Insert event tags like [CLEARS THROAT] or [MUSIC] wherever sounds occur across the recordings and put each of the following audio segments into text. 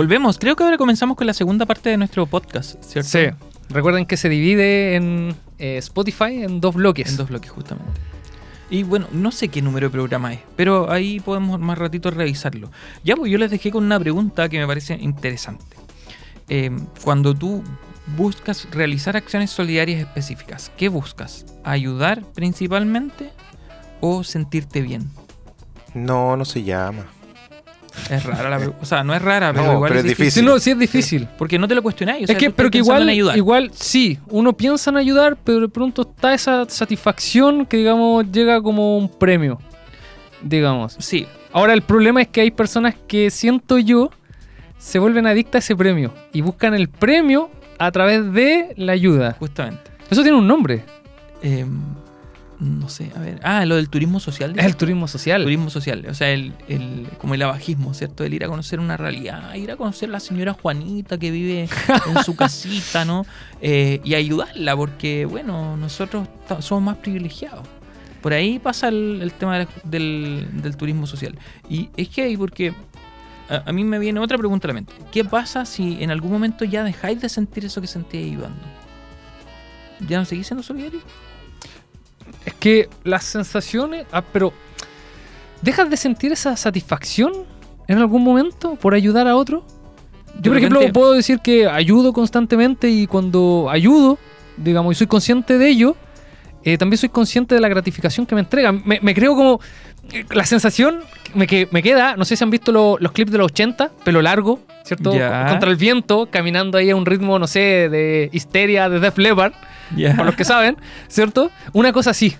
Volvemos. Creo que ahora comenzamos con la segunda parte de nuestro podcast, ¿cierto? Sí. Recuerden que se divide en eh, Spotify en dos bloques. En dos bloques, justamente. Y bueno, no sé qué número de programa es, pero ahí podemos más ratito revisarlo. Ya, pues yo les dejé con una pregunta que me parece interesante. Eh, cuando tú buscas realizar acciones solidarias específicas, ¿qué buscas? ¿Ayudar principalmente o sentirte bien? No, no se llama. Es rara la pregunta. O sea, no es rara, pero No, igual pero es es difícil. Sí, no, sí es difícil. Porque no te lo cuestionáis. o es que, pero que igual, igual sí, uno piensa en ayudar, pero de pronto está esa satisfacción que, digamos, llega como un premio, digamos. Sí, Ahora, el problema es que hay personas que, siento yo, se vuelven adictas a ese premio y buscan el premio a través de la ayuda. justamente. Eso tiene un nombre, Eh, no sé, a ver. Ah, lo del turismo social. es el turismo social. turismo social, o sea, el, el- como el abajismo, ¿cierto? El ir a conocer una realidad, ir a conocer a la señora Juanita que vive en su casita, ¿no? [LAUGHS] Eh, y ayudarla, porque, bueno, nosotros somos más privilegiados. Por ahí pasa el, el tema del, del- del turismo social. Y es que ahí, porque a, a mí me viene otra pregunta a la mente. ¿Qué pasa si en algún momento ya dejáis de sentir eso que sentíais ayudando? ¿Ya no seguís siendo solidario? Es que las sensaciones. Ah, pero. ¿Dejas de sentir esa satisfacción en algún momento por ayudar a otro? Yo, por ejemplo, puedo decir que ayudo constantemente y cuando ayudo, digamos, y soy consciente de ello, eh, también soy consciente de la gratificación que me entrega. Me, me creo como. La sensación me, que, me queda, no sé si han visto lo- los clips de los 80, pelo largo, ¿cierto? Contra el viento, caminando ahí a un ritmo, no sé, de histeria de Def Leppard, Ya. por los que saben, ¿cierto? Una cosa así.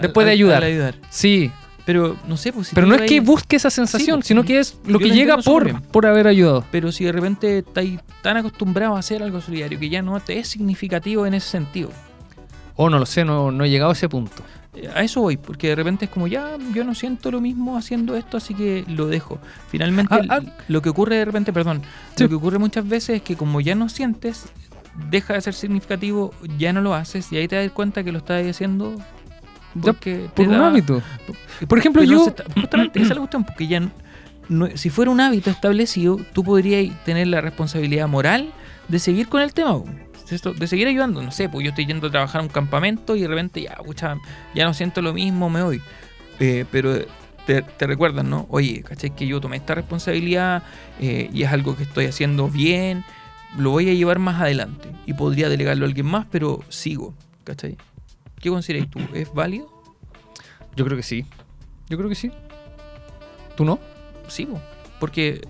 después de Al- ayudar. al ayudar. Sí, Pero no sé, pues si pero no es que busque esa sensación, pues, sino que es lo que llega por, por haber ayudado. Pero si de repente estáis tan acostumbrado a hacer algo solidario que ya no te es significativo en ese sentido. O no lo sé, no, no he llegado a ese punto. A eso voy, porque de repente es como ya yo no siento lo mismo haciendo esto, así que lo dejo. Finalmente, Ah, ah. lo que ocurre de repente, perdón, Sí. lo que ocurre muchas veces es que como ya no sientes, deja de ser significativo, ya no lo haces y ahí te das cuenta que lo estás haciendo porque Por un da- hábito. Por ejemplo, yo. está- justamente esa es la cuestión, porque ya no- si fuera un hábito establecido, tú podrías tener la responsabilidad moral de seguir con el tema. De seguir ayudando. No sé, pues yo estoy yendo a trabajar a un campamento y de repente ya, pucha, ya no siento lo mismo, me voy. Eh, pero te, te recuerdan, ¿no? Oye, ¿cachai? Que yo tomé esta responsabilidad eh, y es algo que estoy haciendo bien, lo voy a llevar más adelante y podría delegarlo a alguien más, pero sigo, ¿cachai? ¿Qué consideras tú? ¿Es válido? Yo creo que sí. Yo creo que sí. ¿Tú no? Sí, po, porque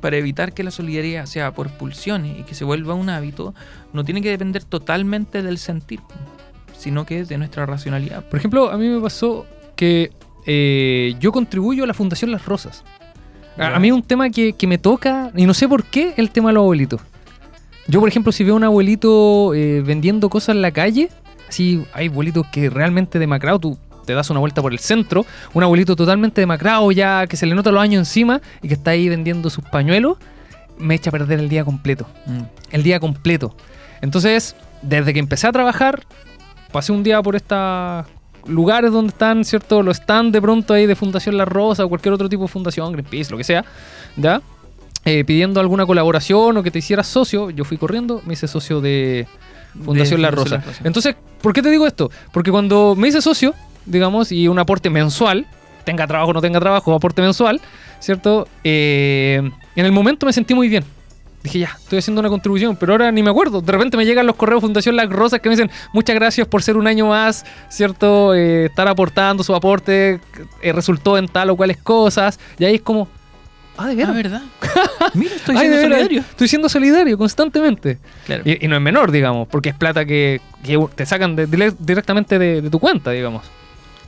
para evitar que la solidaridad sea por pulsiones y que se vuelva un hábito, no tiene que depender totalmente del sentir, sino que de nuestra racionalidad. Por ejemplo, a mí me pasó que eh, yo contribuyo a la Fundación Las Rosas. A, mí es un tema que, que me toca, y no sé por qué, el tema de los abuelitos. Yo, por ejemplo, si veo a un abuelito eh, vendiendo cosas en la calle, así hay abuelitos que realmente demacrados, tú te das una vuelta por el centro, un abuelito totalmente demacrado ya, que se le nota los años encima, y que está ahí vendiendo sus pañuelos, me echa a perder el día completo el día completo. Entonces, desde que empecé a trabajar, pasé un día por estos lugares donde están, ¿cierto? Los stands de pronto ahí de Fundación La Rosa o cualquier otro tipo de fundación, Greenpeace, lo que sea, ¿ya? Eh, pidiendo alguna colaboración o que te hicieras socio, yo fui corriendo, me hice socio de Fundación La Rosa. Entonces, ¿por qué te digo esto? Porque cuando me hice socio, digamos, y un aporte mensual, tenga trabajo o no tenga trabajo, aporte mensual, ¿cierto? Eh, en el momento me sentí muy bien. Dije, ya, estoy haciendo una contribución, pero ahora ni me acuerdo. De repente me llegan los correos Fundación Las Rosas que me dicen, muchas gracias por ser un año más, ¿cierto? Eh, estar aportando su aporte, eh, resultó en tal o cuales cosas. Y ahí es como, ah, de Ah, veras. ¿verdad? [LAUGHS] Mira, estoy siendo solidario. Estoy siendo solidario constantemente. Claro. Y, y no es menor, digamos, porque es plata que, que te sacan de- directamente de, de tu cuenta, digamos.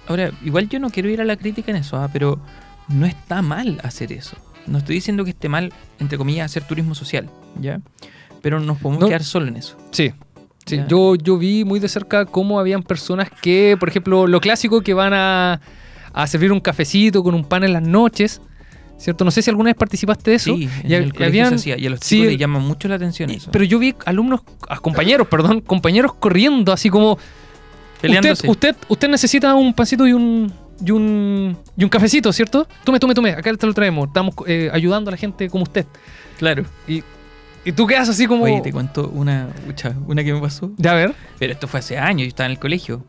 Ahora, igual yo no quiero ir a la crítica en eso, ah, pero no está mal hacer eso. No estoy diciendo que esté mal, entre comillas, hacer turismo social, ¿ya? Pero nos podemos No. quedar solo en eso. Sí. Sí, Ya. yo, yo vi muy de cerca cómo habían personas que, por ejemplo, lo clásico que van a, a servir un cafecito con un pan en las noches, ¿cierto? No sé si alguna vez participaste de eso. Sí, en y, el y habían- hacía, y a los sí, chicos les llama mucho la atención y- eso. pero yo vi alumnos, a compañeros, perdón, compañeros corriendo así como... Peleándose. Usted, usted, usted necesita un pancito y un, y un, y un cafecito, ¿cierto? Tome, tome, tome, acá te lo traemos. Estamos eh, ayudando a la gente como usted. Claro. Y, y tú quedas así como... Oye, te cuento una, una que me pasó. Ya, a ver. Pero esto fue hace años, yo estaba en el colegio.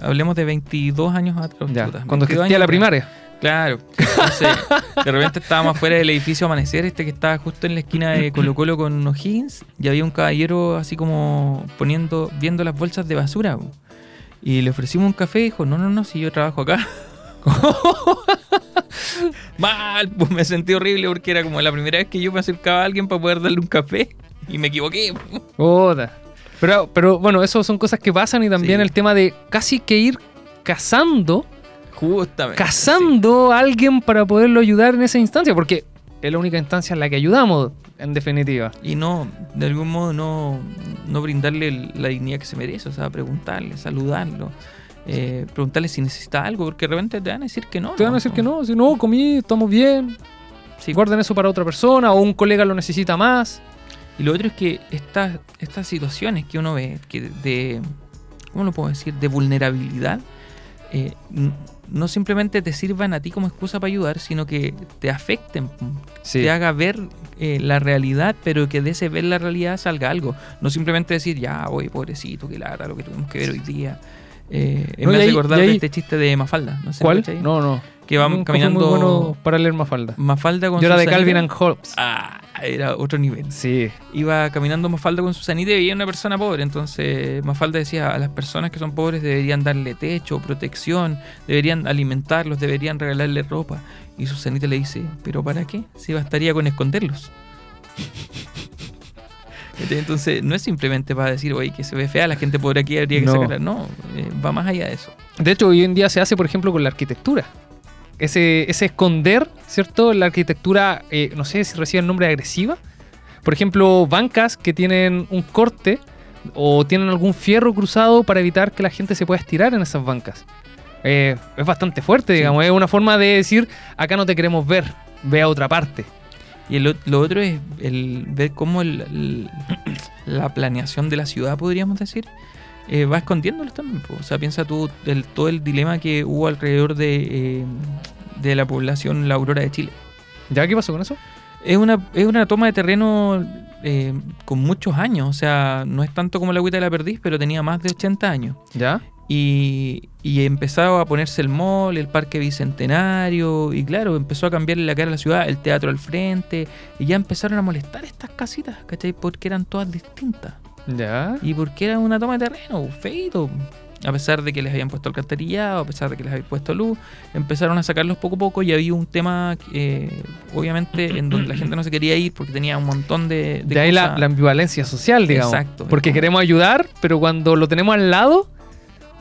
Hablemos de 22 años atrás. Ya, puta, cuando 22 existía la primaria. Claro. Entonces, de repente estábamos afuera del edificio Amanecer, este que estaba justo en la esquina de Colo Colo con O'Higgins, y había un caballero así como poniendo, viendo las bolsas de basura. Y le ofrecimos un café y dijo, no, no, no, si yo trabajo acá. [LAUGHS] Mal, pues me sentí horrible porque era como la primera vez que yo me acercaba a alguien para poder darle un café. Y me equivoqué. Puta. Pero, pero bueno, eso son cosas que pasan y también Sí. el tema de casi que ir cazando, Justamente. cazando a alguien para poderlo ayudar en esa instancia, porque es la única instancia en la que ayudamos, en definitiva. Y no, de algún modo no, no brindarle la dignidad que se merece, o sea, preguntarle, saludarlo, eh, preguntarle si necesita algo, porque de repente te van a decir que no. Te van a decir que no, si no, comí, estamos bien, Sí. guarden eso para otra persona o un colega lo necesita más. Y lo otro es que estas estas situaciones que uno ve, que de, ¿cómo lo puedo decir?, de vulnerabilidad, eh, no simplemente te sirvan a ti como excusa para ayudar, sino que te afecten, te haga ver eh, la realidad, pero que de ese ver la realidad salga algo. No simplemente decir, ya, oye, pobrecito, qué lata lo que tuvimos que ver hoy día. Eh, No, y ahí- de este chiste de Mafalda. No sé ¿Cuál? No, no. Que fui caminando. muy bueno para leer Mafalda. Mafalda con Yo era de. Calvin and Hobbes. Ah, era otro nivel Sí. iba caminando Mafalda con Susanita y veía una persona pobre. Entonces Mafalda decía, a las personas que son pobres deberían darle techo, protección, deberían alimentarlos, deberían regalarle ropa. Y Susanita le dice, ¿pero para qué? Si bastaría con esconderlos. [LAUGHS] Entonces no es simplemente para decir, oye, que se ve fea la gente pobre aquí, habría que No. sacarla. No, eh, va más allá de eso. De hecho, hoy en día se hace, por ejemplo, con la arquitectura. Ese, ese esconder, ¿cierto? La arquitectura, eh, no sé si recibe el nombre de agresiva. Por ejemplo, bancas que tienen un corte o tienen algún fierro cruzado para evitar que la gente se pueda estirar en esas bancas. Eh, es bastante fuerte, Sí. digamos. Es una forma de decir, acá no te queremos ver, ve a otra parte. Y el lo otro es el ver cómo el- el- la planeación de la ciudad, podríamos decir, eh, va escondiéndolos también. po. O sea, piensa tú el, todo el dilema que hubo alrededor de, eh, de la población La Aurora de Chile. ¿Ya qué pasó con eso? Es una, es una toma de terreno eh, con muchos años. O sea, no es tanto como la agüita de la perdiz, pero tenía más de 80 años. ¿Ya? Y, y empezaba a ponerse el mall, el parque bicentenario, y claro, empezó a cambiarle la cara a la ciudad, el teatro al frente, y ya empezaron a molestar estas casitas, ¿cachai? Porque eran todas distintas. ¿Ya? Y porque era una toma de terreno, feito. A pesar de que les habían puesto alcantarillado, a pesar de que les habían puesto luz, empezaron a sacarlos poco a poco y había un tema, eh, obviamente, [CLEARS THROAT] en donde la gente no se quería ir porque tenía un montón de, De, ahí la, ambivalencia social, digamos. Exacto. Porque queremos ayudar, pero cuando lo tenemos al lado,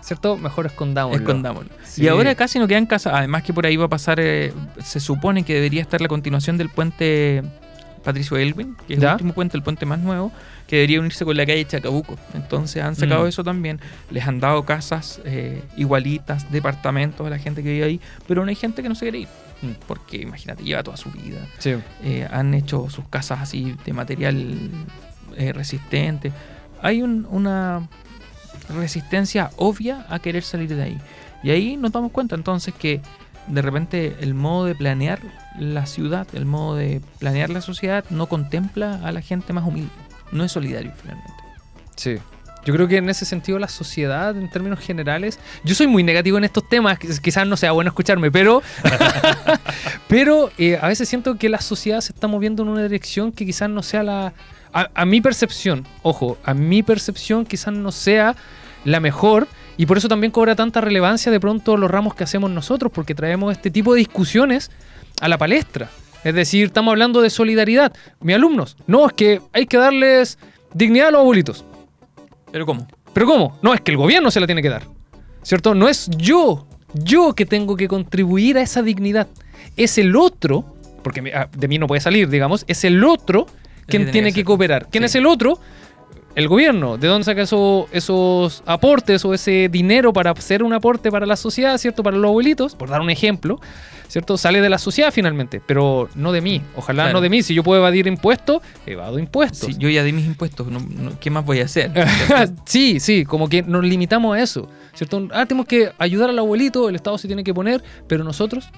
¿cierto? Mejor escondámoslo. Escondámoslo. Sí. Y ahora casi no quedan casas. Además que por ahí va a pasar, eh, se supone que debería estar la continuación del puente Patricio Elwin, que es ¿Ya? el último puente, el puente más nuevo, que debería unirse con la calle Chacabuco. Entonces han sacado Mm. eso también. Les han dado casas eh, igualitas, departamentos a la gente que vive ahí, pero no hay gente que no se quiere ir. Mm. Porque imagínate, lleva toda su vida. Sí. Eh, han hecho sus casas así de material eh, resistente. Hay un- una resistencia obvia a querer salir de ahí. Y ahí nos damos cuenta entonces que de repente el modo de planear la ciudad, el modo de planear la sociedad no contempla a la gente más humilde. No es solidario finalmente. Sí. Yo creo que en ese sentido la sociedad, en términos generales, yo soy muy negativo en estos temas, quiz- quizás no sea bueno escucharme, pero, [LAUGHS] pero eh, a veces siento que la sociedad se está moviendo en una dirección que quizás no sea la, a, a mi percepción, ojo, a mi percepción quizás no sea la mejor y por eso también cobra tanta relevancia de pronto los ramos que hacemos nosotros, porque traemos este tipo de discusiones a la palestra. Es decir, estamos hablando de solidaridad. Mis alumnos, no, es que hay que darles dignidad a los abuelitos. Pero ¿cómo? ¿Pero cómo? No, es que el gobierno se la tiene que dar. ¿Cierto? No es yo, yo que tengo que contribuir a esa dignidad. Es el otro, porque ah, de mí no puede salir, digamos, es el otro quien tiene tiene que cooperar. ¿Quién Sí. es el otro? el gobierno, ¿de dónde saca eso- esos aportes o ese dinero para hacer un aporte para la sociedad, ¿cierto? Para los abuelitos, por dar un ejemplo, ¿cierto? Sale de la sociedad finalmente, pero no de mí. Ojalá Claro. no de mí. Si yo puedo evadir impuestos, evado impuestos. Sí, yo ya di mis impuestos, no- no- ¿qué más voy a hacer? [LAUGHS] sí, sí, como que nos limitamos a eso, ¿cierto? Ah, tenemos que ayudar al abuelito, el Estado se tiene que poner, pero nosotros,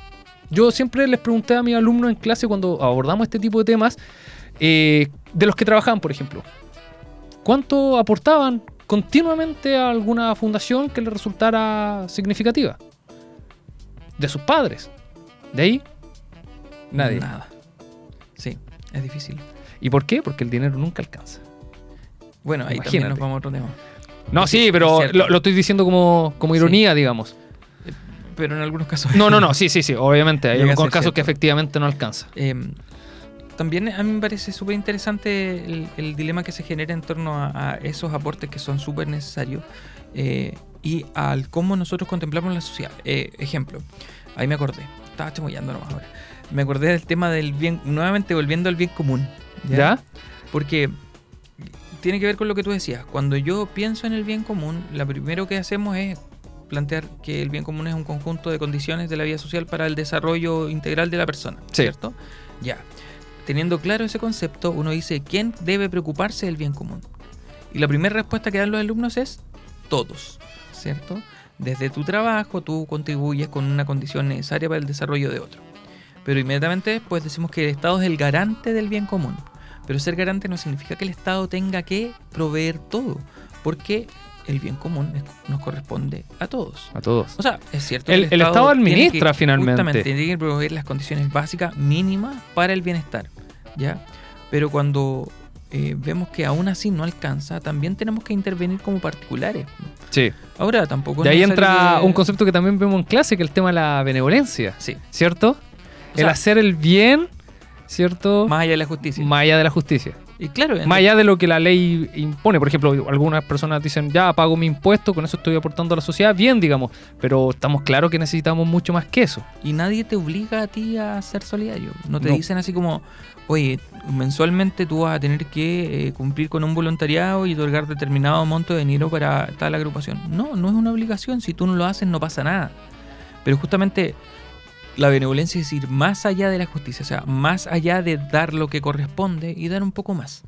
yo siempre les pregunté a mis alumnos en clase cuando abordamos este tipo de temas, eh, de los que trabajaban, por ejemplo, ¿cuánto aportaban continuamente a alguna fundación que les resultara significativa? De sus padres. De ahí, nadie. Nada. Sí, es difícil. ¿Y por qué? Porque el dinero nunca alcanza. Bueno, ahí Imagínate. también nos vamos a otro tema. No, sí, pero lo, lo estoy diciendo como, como Sí. ironía, digamos. Pero en algunos casos. No, no, no, [LAUGHS] sí, sí, sí, obviamente. Hay algunos casos que efectivamente no alcanza. Eh, también a mí me parece súper interesante el, el dilema que se genera en torno a, a esos aportes que son súper necesarios eh, y al cómo nosotros contemplamos la sociedad. Eh, ejemplo, ahí me acordé, estaba chamullando nomás ahora. Me acordé del tema del bien, nuevamente volviendo al bien común. ¿Ya? Porque tiene que ver con lo que tú decías. Cuando yo pienso en el bien común, lo primero que hacemos es plantear que el bien común es un conjunto de condiciones de la vida social para el desarrollo integral de la persona, Sí. ¿cierto? Ya. Teniendo claro ese concepto, uno dice, ¿quién debe preocuparse del bien común? Y la primera respuesta que dan los alumnos es todos, ¿cierto? Desde tu trabajo tú contribuyes con una condición necesaria para el desarrollo de otro. Pero inmediatamente después decimos que el Estado es el garante del bien común. Pero ser garante no significa que el Estado tenga que proveer todo, porque el bien común nos corresponde a todos. A todos. O sea, es cierto. El- el Estado administra que- finalmente. Justamente, tiene que proveer las condiciones básicas mínimas para el bienestar, ¿ya? Pero cuando eh, vemos que aún así no alcanza, también tenemos que intervenir como particulares. Sí. Ahora tampoco. De ahí entra que- un concepto que también vemos en clase, que es el tema de la benevolencia, Sí, ¿cierto? O el hacer el bien, ¿cierto? más allá de la justicia. Más allá de la justicia. Y claro, Más allá de lo que la ley impone. Por ejemplo, algunas personas dicen, ya pago mi impuesto, con eso estoy aportando a la sociedad, bien, digamos. Pero estamos claros que necesitamos mucho más que eso. Y nadie te obliga a ti a ser solidario. No te No. dicen así como, oye, mensualmente tú vas a tener que eh, cumplir con un voluntariado y otorgar determinado monto de dinero para tal agrupación. No, no es una obligación. Si tú no lo haces, no pasa nada. Pero justamente la benevolencia es ir más allá de la justicia, o sea, más allá de dar lo que corresponde y dar un poco más.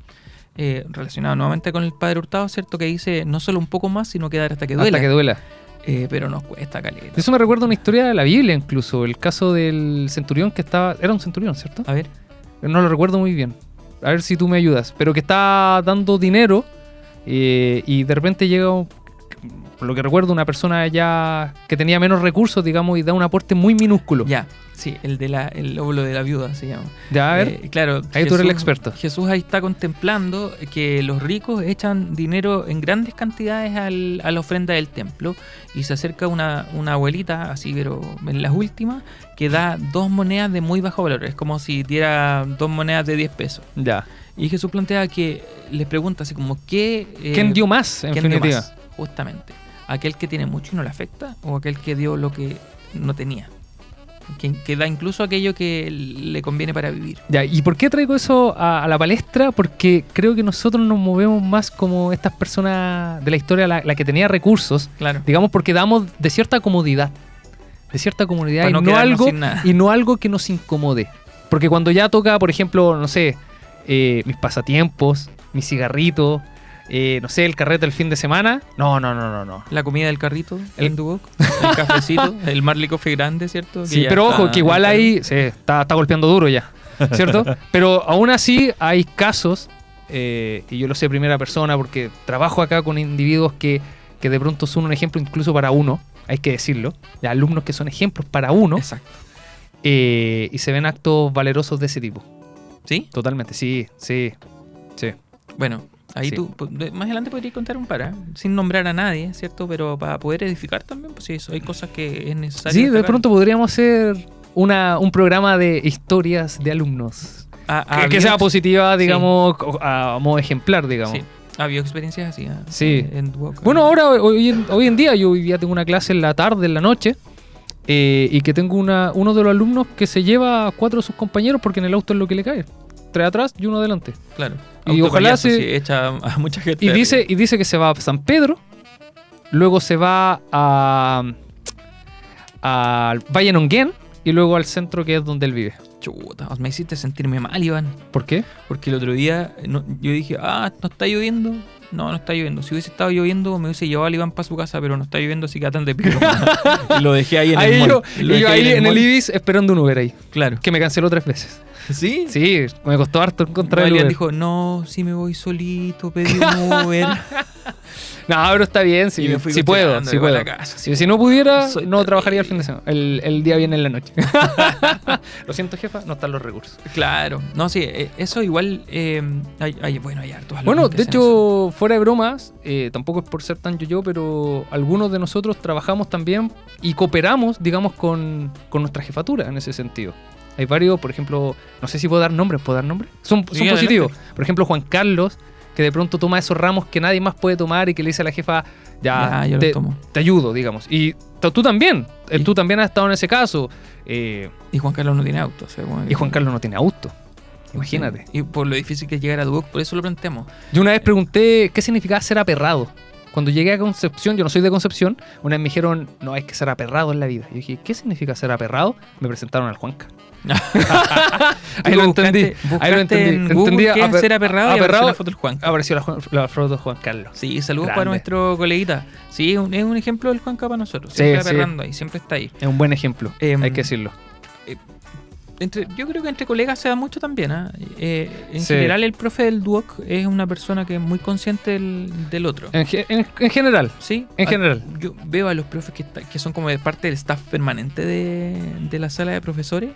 Eh, relacionado nuevamente con el padre Hurtado, ¿cierto? Que dice no solo un poco más, sino que dar hasta que duela. Hasta que duela. Eh, pero nos cuesta caleta. Eso me recuerda una historia de la Biblia incluso, el caso del centurión que estaba... Era un centurión, ¿cierto? A ver, No lo recuerdo muy bien. A ver si tú me ayudas. Pero que está dando dinero eh, y de repente llega, un- por lo que recuerdo, una persona ya que tenía menos recursos, digamos, y da un aporte muy minúsculo. ya, sí, el de la, el lóbulo de la viuda se llama. Ya, a ver. Eh, claro. Ahí tú eres el experto. Jesús ahí está contemplando que los ricos echan dinero en grandes cantidades al- a la ofrenda del templo y se acerca una, una abuelita, así pero en las últimas, que da dos monedas de muy bajo valor. Es como si diera dos monedas de 10 pesos. ya. Y Jesús plantea que les pregunta así como, ¿qué... eh, ¿Quién dio más, en ¿quién dio definitiva? más? Justamente. ¿Aquel que tiene mucho y no le afecta o aquel que dio lo que no tenía? Que, que da incluso aquello que le conviene para vivir. Ya, ¿y por qué traigo eso a, a la palestra? Porque creo que nosotros nos movemos más como estas personas de la historia, la, la que tenía recursos, Claro. digamos, porque damos de cierta comodidad. De cierta comodidad Para y no algo, y no algo que nos incomode. Porque cuando ya toca, por ejemplo, no sé, eh, mis pasatiempos, mis cigarritos, eh, no sé, el carrete el fin de semana, no, no, no, no, no. La comida del carrito, El- Duoc, el cafecito, [LAUGHS] el Marley Coffee grande, ¿cierto? Sí, pero ojo, que igual ahí sí, está, está golpeando duro ya, ¿cierto? [LAUGHS] pero aún así hay casos, eh, y yo lo sé de primera persona porque trabajo acá con individuos que, que de pronto son un ejemplo incluso para uno, hay que decirlo, de alumnos que son ejemplos para uno, Exacto. eh, y se ven actos valerosos de ese tipo. ¿Sí? Totalmente, sí, sí, sí. Bueno, ahí Sí. tú, pues, más adelante podrías contar un par, ¿eh? sin nombrar a nadie, ¿cierto? Pero para poder edificar también, pues sí, eso, hay cosas que es necesario. Sí, de pronto podríamos hacer una, un programa de historias de alumnos. Ah, Que, había que sea positiva, digamos, co- a modo ejemplar, digamos. Sí, había experiencias así. ¿ah? Sí. En Duoc. Bueno, ahora, hoy, en- hoy en día, yo hoy día tengo una clase en la tarde, en la noche, eh, y que tengo una, uno de los alumnos que se lleva a cuatro de sus compañeros porque en el auto es lo que le cae. Tres atrás y uno adelante. Claro. Y ojalá se- sí, echa a mucha gente. Y dice, y dice que se va a San Pedro, luego se va a, al Valle Nonguén y luego al centro que es donde él vive. Chuta, me hiciste sentirme mal, Iván. ¿Por qué? Porque el otro día no- yo dije, ah, no está lloviendo. No, no está lloviendo. Si hubiese estado lloviendo, me hubiese llevado al Iván para su casa, pero no está lloviendo, así que atan de pico. [LAUGHS] y lo dejé ahí en Ahí el yo, y yo ahí en el. Ibis esperando un Uber ahí, Claro. que me canceló tres veces. ¿Sí? Sí, me costó harto encontrar el Uber. dijo, no, si me voy solito, pedí un Uber. [LAUGHS] No, pero está bien, sí puedo, igual puedo. casa. Si, si no pudiera, Soy no trabajaría el fin de semana. El, el día viene en la noche. [LAUGHS] Lo siento, jefa, no están los recursos. Claro. No, sí, eh, eso igual. eh, hay, hay- bueno, hay hartos Bueno, de hecho, fuera de bromas, eh, tampoco es por ser tan yo-yo, pero algunos de nosotros trabajamos también y cooperamos, digamos, con, con nuestra jefatura en ese sentido. Hay varios, por ejemplo, no sé si puedo dar nombres, ¿puedo dar nombres? Son, Sí, son adelante. positivos. Por ejemplo, Juan Carlos, que de pronto toma esos ramos que nadie más puede tomar y que le dice a la jefa, ya, te, ayudo, digamos. Y tú también, eh, Y- tú también has estado en ese caso. eh, Y Juan Carlos no tiene auto. o sea, y Juan Carlos no tiene auto. Imagínate. Y por lo difícil que es llegar a Duoc, por eso lo planteamos. Yo una vez pregunté qué significaba ser aperrado. Cuando llegué a Concepción, yo no soy de Concepción, una vez me dijeron, no, hay que ser aperrado en la vida. Yo dije, ¿qué significa ser aperrado? Me presentaron al Juanca. [LAUGHS] ahí lo Buscaste- entendí. Ahí lo entendí. en Entendí qué aper- ser aperrado, y apareció la foto del Juan. Apareció la, foto de Juan Carlos. Sí, saludos Grande. para nuestro coleguita. Sí, es un, es un ejemplo del Juan para nosotros. Siempre sí. aperrando ahí, siempre está ahí. Es un buen ejemplo, Em, hay que decirlo. Entre, yo creo que entre colegas se da mucho también. ¿ah? Eh, en Sí. general, el profe del Duoc es una persona que es muy consciente del, del otro. En, ge- en- en general, Sí, en general. Yo veo a los profes que, que son como de parte del staff permanente de, de la sala de profesores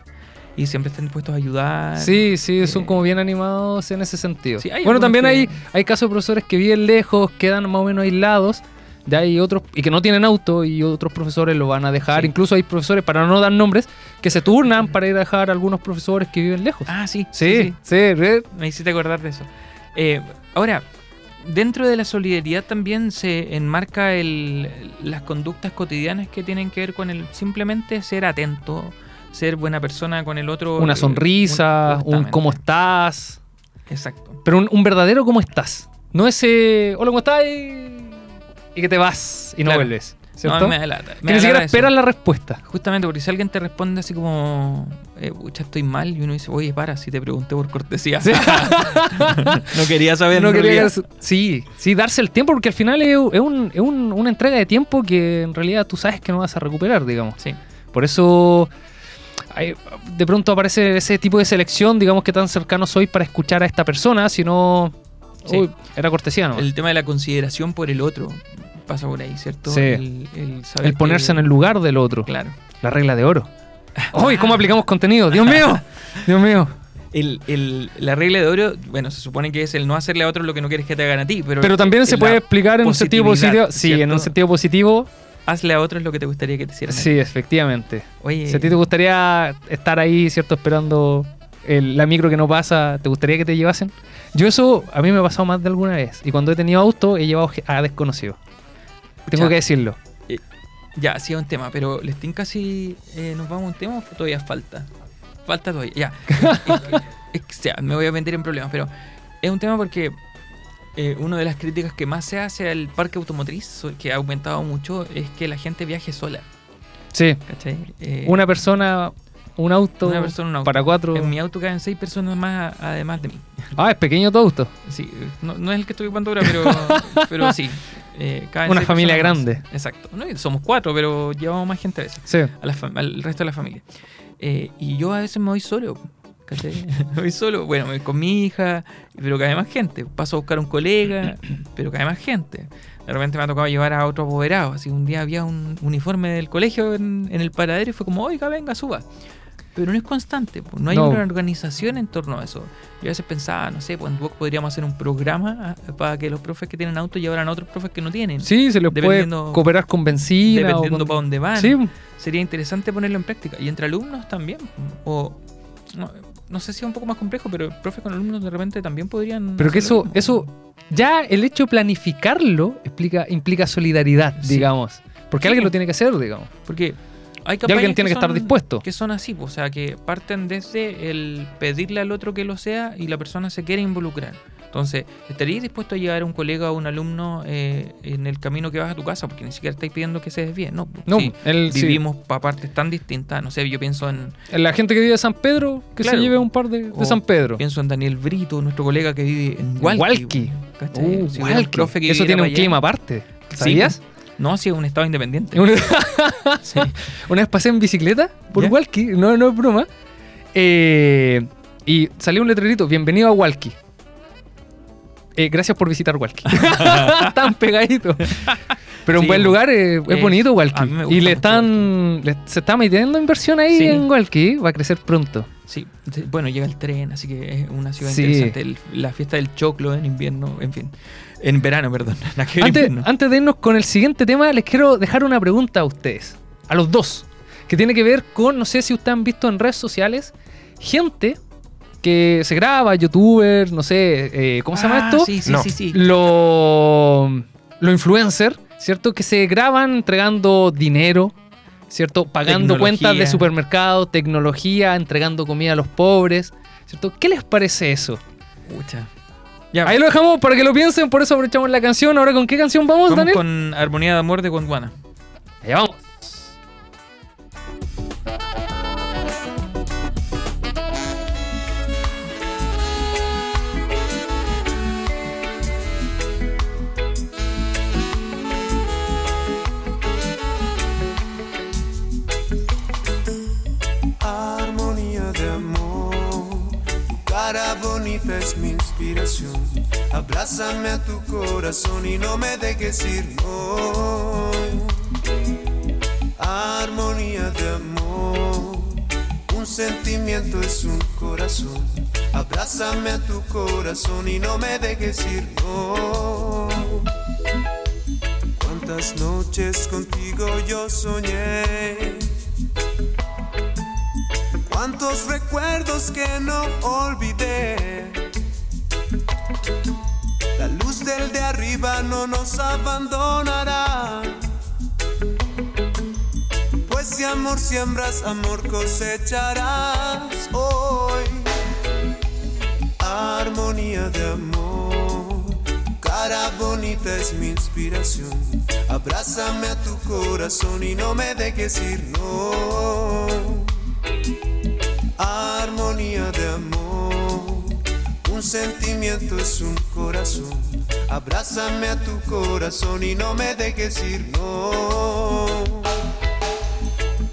y siempre están dispuestos a ayudar. Sí, sí, son eh, como bien animados en ese sentido. Sí, hay bueno, también que- hay, hay casos de profesores que viven lejos, quedan más o menos aislados, ya hay otros, y que no tienen auto, y otros profesores lo van a dejar. Sí. Incluso hay profesores, para no dar nombres, que se turnan para ir a dejar a algunos profesores que viven lejos. Ah, sí. sí, sí, Me hiciste acordar de eso. Eh, ahora, dentro de la solidaridad también se enmarca el, las conductas cotidianas que tienen que ver con el simplemente ser atento, ser buena persona con el otro. una eh, sonrisa, un cómo estás, Exacto. pero un, un verdadero cómo estás. No ese, hola, ¿cómo estás? Y que te vas y no Claro. vuelves. No, ¿Cierto? me que me ni siquiera esperas la respuesta. Justamente porque si alguien te responde así como, eh, pucha, estoy mal, y uno dice, oye, para, si te pregunté por cortesía. Sí. [LAUGHS] no quería saber. no quería sí, sí, darse el tiempo porque al final es, es un- es un- una entrega de tiempo que en realidad tú sabes que no vas a recuperar, digamos. Sí. Por eso de pronto aparece ese tipo de selección, digamos que tan cercano soy para escuchar a esta persona, si no... Sí. uy, era cortesía, ¿no? El, tema de la consideración por el otro pasa por ahí, ¿cierto? Sí. El, el saber ponerse que- en el lugar del otro. Claro. La regla de oro. ¡Uy! ¿Cómo aplicamos contenido? ¡Dios mío! [LAUGHS] ¡Dios mío! El, el- la regla de oro, bueno, se supone que es el no hacerle a otro lo que no quieres que te hagan a ti, pero, Pero también se puede explicar en un sentido positivo. Sí, en un sentido positivo. Hazle a otros lo que te gustaría que te hicieran. Sí, ti. efectivamente. Oye, Si a ti te gustaría estar ahí, ¿cierto? Esperando el- la micro que no pasa, ¿te gustaría que te llevasen? Yo eso a mí me ha pasado más de alguna vez. Y cuando he tenido auto, he llevado a desconocido. Tengo que decirlo. Ya, sí es un tema, pero les tinca si eh, nos vamos a un tema o todavía falta. Falta todavía, ya. [LAUGHS] Es sea, me voy a meter en problemas, pero es un tema porque eh, una de las críticas que más se hace al parque automotriz, que ha aumentado mucho, es que la gente viaje sola. Sí, ¿Cachai? Eh, una persona, un auto, una persona, un auto. para cuatro. En mi auto caben seis personas más a- además de mí. Ah, es pequeño tu auto. Sí, no, no es el que estoy ocupando ahora, pero, [LAUGHS] pero sí. eh, Una familia más. grande. Exacto. No, somos cuatro, pero llevamos más gente a veces. Sí. a la al resto de la familia. Eh, y yo a veces me voy solo, ¿cachai? me [LAUGHS] voy solo, bueno, me voy con mi hija, pero cae más gente. Paso a buscar un colega, [CLEARS THROAT] pero cae más gente. De repente me ha tocado llevar a otro apoderado. Así un día había un uniforme del colegio en, en el paradero y fue como, oiga, venga, suba. Pero no es constante, pues, no hay No. una organización en torno a eso. Yo a veces pensaba, no sé, pues en Duoc podríamos hacer un programa ah, para que los profes que tienen auto llevaran a otros profes que no tienen. Sí, se les puede cooperar con benzina. dependiendo con- para dónde van Sí, sería interesante ponerlo en práctica. Y entre alumnos también. O no, no sé si es un poco más complejo, pero profe con alumnos de repente también podrían. pero que eso, eso, ya el hecho de planificarlo explica, implica solidaridad, Sí. digamos. Porque Sí, alguien lo tiene que hacer, digamos. Porque hay Y alguien tiene que, estar son- dispuesto. Que son así, po, o sea, que parten desde el pedirle al otro que lo sea y la persona se quiere involucrar. Entonces, ¿estarías dispuesto a llevar a un colega o un alumno eh, en el camino que vas a tu casa? Porque ni siquiera estáis pidiendo que se desvíe. No, No, sí, él sí. vivimos para partes tan distintas. No sé, yo pienso en, La gente que vive de San Pedro, que Claro. se lleve un par de, de San Pedro. pienso en Daniel Brito, nuestro colega que vive en. Walkie. ¿cachai? Uh, Si profe que Eso tiene un allá- clima aparte. Sí, ¿Sabías? No, sí, es un estado independiente. Una, [LAUGHS] Sí. una vez pasé en bicicleta por ¿Ya? Walkie, no, no es broma. eh, y salió un letrerito, bienvenido a Walkie. Eh, gracias por visitar Walkie. [LAUGHS] Tan pegadito. Pero un Sí, buen lugar, eh, es es- bonito Walkie. Y le están. le- se está metiendo inversión ahí Sí. en Walkie. Va a crecer pronto. Sí, sí, bueno, llega el tren, así que es una ciudad Sí. interesante. El- la fiesta del choclo en invierno, en fin. En verano, perdón. [LAUGHS] Antes, antes de irnos con el siguiente tema, les quiero dejar una pregunta a ustedes, a los dos, que tiene que ver con, no sé si ustedes han visto en redes sociales, gente que se graba, youtuber, no sé, eh, ¿cómo se llama Ah, esto? Sí, sí, No. sí, sí. Lo, lo influencer, ¿cierto? Que se graban entregando dinero, ¿cierto? Pagando Tecnología. cuentas de supermercado, tecnología, entregando comida a los pobres, ¿cierto? ¿Qué les parece eso? Pucha. Ya, Ahí lo dejamos para que lo piensen, por eso aprovechamos la canción. Ahora, ¿con qué canción vamos, vamos Daniel? con Armonía de Amor de Gondwana. Allá vamos. Bonita es mi inspiración. Abrázame a tu corazón y no me dejes ir, no. Armonía de amor, un sentimiento es un corazón. Abrázame a tu corazón y no me dejes ir, no. Cuántas noches contigo yo soñé. Cuántos recuerdos que no olvidé. La luz del de arriba no nos abandonará. Pues si amor siembras, amor cosecharás hoy. Armonía de amor, cara bonita es mi inspiración. Abrázame a tu corazón y no me dejes ir, no armonía de amor. Un sentimiento es un corazón. Abrázame a tu corazón y no me dejes ir, no.